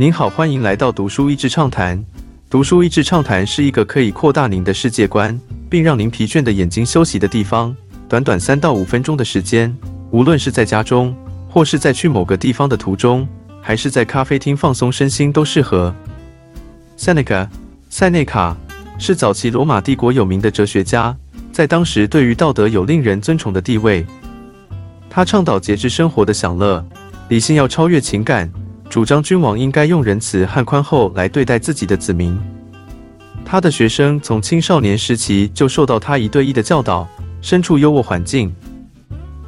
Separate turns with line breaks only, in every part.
您好，欢迎来到读书益智畅谈。读书益智畅谈是一个可以扩大您的世界观，并让您疲倦的眼睛休息的地方。短短三到五分钟的时间，无论是在家中，或是在去某个地方的途中，还是在咖啡厅放松身心，都适合。Seneca，塞内卡是早期罗马帝国有名的哲学家，在当时对于道德有令人尊崇的地位。他倡导节制生活的享乐，理性要超越情感。主张君王应该用仁慈和宽厚来对待自己的子民。他的学生从青少年时期就受到他一对一的教导，身处优渥环境。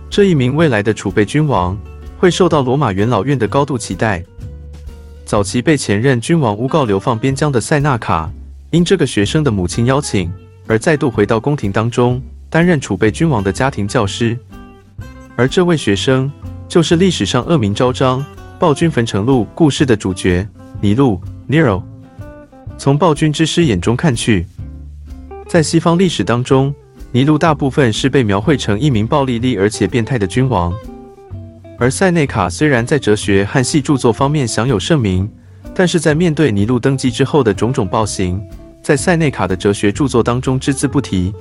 这一名未来的储备君王会受到罗马元老院的高度期待。早期被前任君王诬告流放边疆的塞纳卡，因这个学生的母亲邀请，而再度回到宫廷当中，担任储备君王的家庭教师。而这位学生就是历史上恶名昭彰。暴君焚城录故事的主角尼禄 （Nero）。从暴君之师眼中看去，在西方历史当中，尼禄大部分是被描绘成一名暴力力而且变态的君王。而塞内卡虽然在哲学和戏著作方面享有盛名，但是在面对尼禄登基之后的种种暴行，在塞内卡的哲学著作当中只字不提。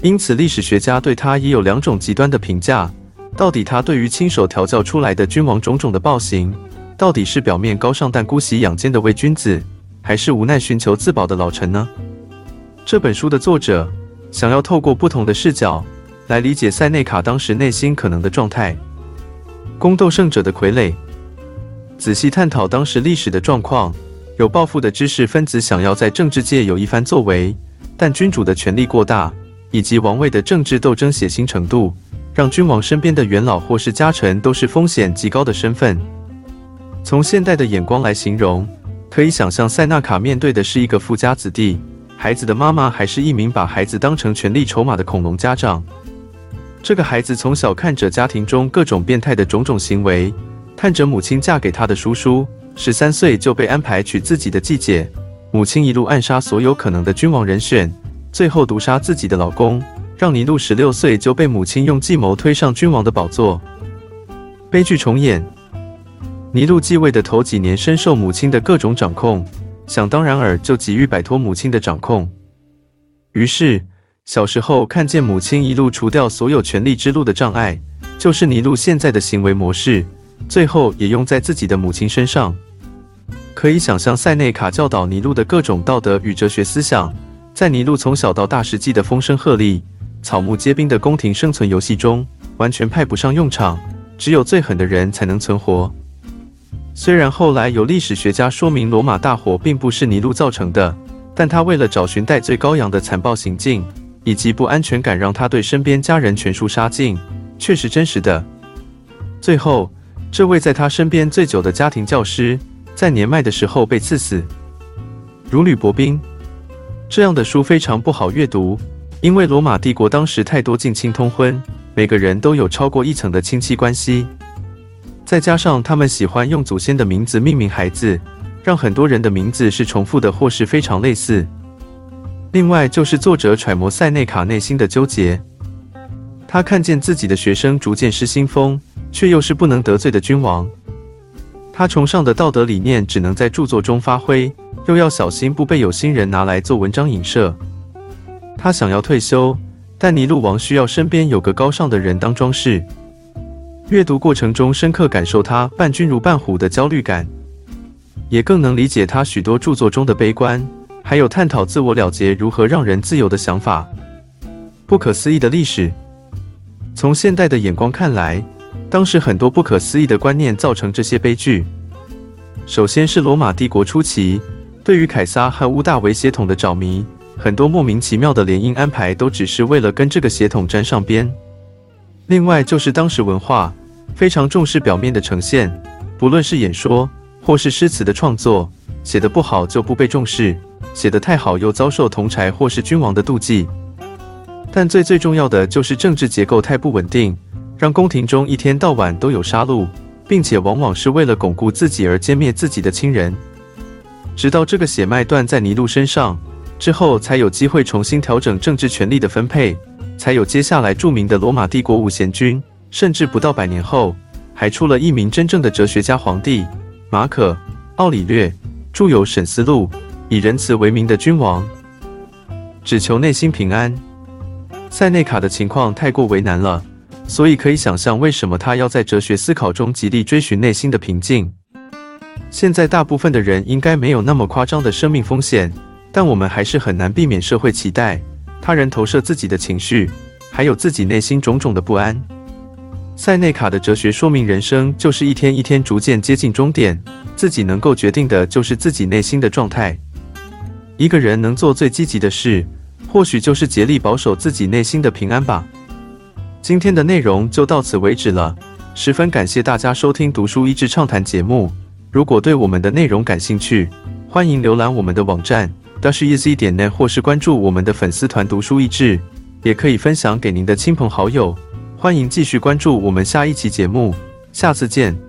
因此，历史学家对他也有两种极端的评价。到底他对于亲手调教出来的君王种种的暴行，到底是表面高尚但姑息养奸的伪君子，还是无奈寻求自保的老臣呢？这本书的作者想要透过不同的视角来理解塞内卡当时内心可能的状态。宫斗胜者的傀儡，仔细探讨当时历史的状况，有抱负的知识分子想要在政治界有一番作为，但君主的权力过大，以及王位的政治斗争血腥程度。让君王身边的元老或是家臣都是风险极高的身份。从现代的眼光来形容，可以想象塞纳卡面对的是一个富家子弟，孩子的妈妈还是一名把孩子当成权力筹码的恐龙家长。这个孩子从小看着家庭中各种变态的种种行为，看着母亲嫁给他的叔叔，十三岁就被安排娶自己的继姐，母亲一路暗杀所有可能的君王人选，最后毒杀自己的老公。让尼禄十六岁就被母亲用计谋推上君王的宝座，悲剧重演。尼禄继位的头几年深受母亲的各种掌控，想当然尔就急于摆脱母亲的掌控。于是小时候看见母亲一路除掉所有权力之路的障碍，就是尼禄现在的行为模式，最后也用在自己的母亲身上。可以想象塞内卡教导尼禄的各种道德与哲学思想，在尼禄从小到大实际的风声鹤唳。草木皆兵的宫廷生存游戏中，完全派不上用场，只有最狠的人才能存活。虽然后来有历史学家说明罗马大火并不是尼禄造成的，但他为了找寻戴罪羔羊的残暴行径，以及不安全感，让他对身边家人全数杀尽，确实真实的。最后，这位在他身边最久的家庭教师，在年迈的时候被赐死。如履薄冰，这样的书非常不好阅读。因为罗马帝国当时太多近亲通婚，每个人都有超过一层的亲戚关系，再加上他们喜欢用祖先的名字命名孩子，让很多人的名字是重复的或是非常类似。另外就是作者揣摩塞内卡内心的纠结，他看见自己的学生逐渐失心疯，却又是不能得罪的君王，他崇尚的道德理念只能在著作中发挥，又要小心不被有心人拿来做文章影射。他想要退休，但尼禄王需要身边有个高尚的人当装饰。阅读过程中，深刻感受他伴君如伴虎的焦虑感，也更能理解他许多著作中的悲观，还有探讨自我了结如何让人自由的想法。不可思议的历史，从现代的眼光看来，当时很多不可思议的观念造成这些悲剧。首先是罗马帝国初期对于凯撒和屋大维血统的着迷。很多莫名其妙的联姻安排都只是为了跟这个血统沾上边。另外就是当时文化非常重视表面的呈现，不论是演说或是诗词的创作，写得不好就不被重视，写得太好又遭受同柴或是君王的妒忌。但最最重要的就是政治结构太不稳定，让宫廷中一天到晚都有杀戮，并且往往是为了巩固自己而歼灭自己的亲人。直到这个血脉断在尼禄身上。之后才有机会重新调整政治权力的分配，才有接下来著名的罗马帝国五贤君，甚至不到百年后，还出了一名真正的哲学家皇帝马可奥里略著有《沈思录》，以仁慈为名的君王，只求内心平安。塞内卡的情况太过为难了，所以可以想象为什么他要在哲学思考中极力追寻内心的平静。现在大部分的人应该没有那么夸张的生命风险，但我们还是很难避免社会期待、他人投射自己的情绪，还有自己内心种种的不安。塞内卡的哲学说明，人生就是一天一天逐渐接近终点，自己能够决定的就是自己内心的状态。一个人能做最积极的事。或许就是竭力保守自己内心的平安吧。今天的内容就到此为止了，十分感谢大家收听读书益智畅谈节目。如果对我们的内容感兴趣，欢迎浏览我们的网站 dasheasy 点内或是关注我们的粉丝团读书益智，也可以分享给您的亲朋好友。欢迎继续关注我们下一期节目，下次见。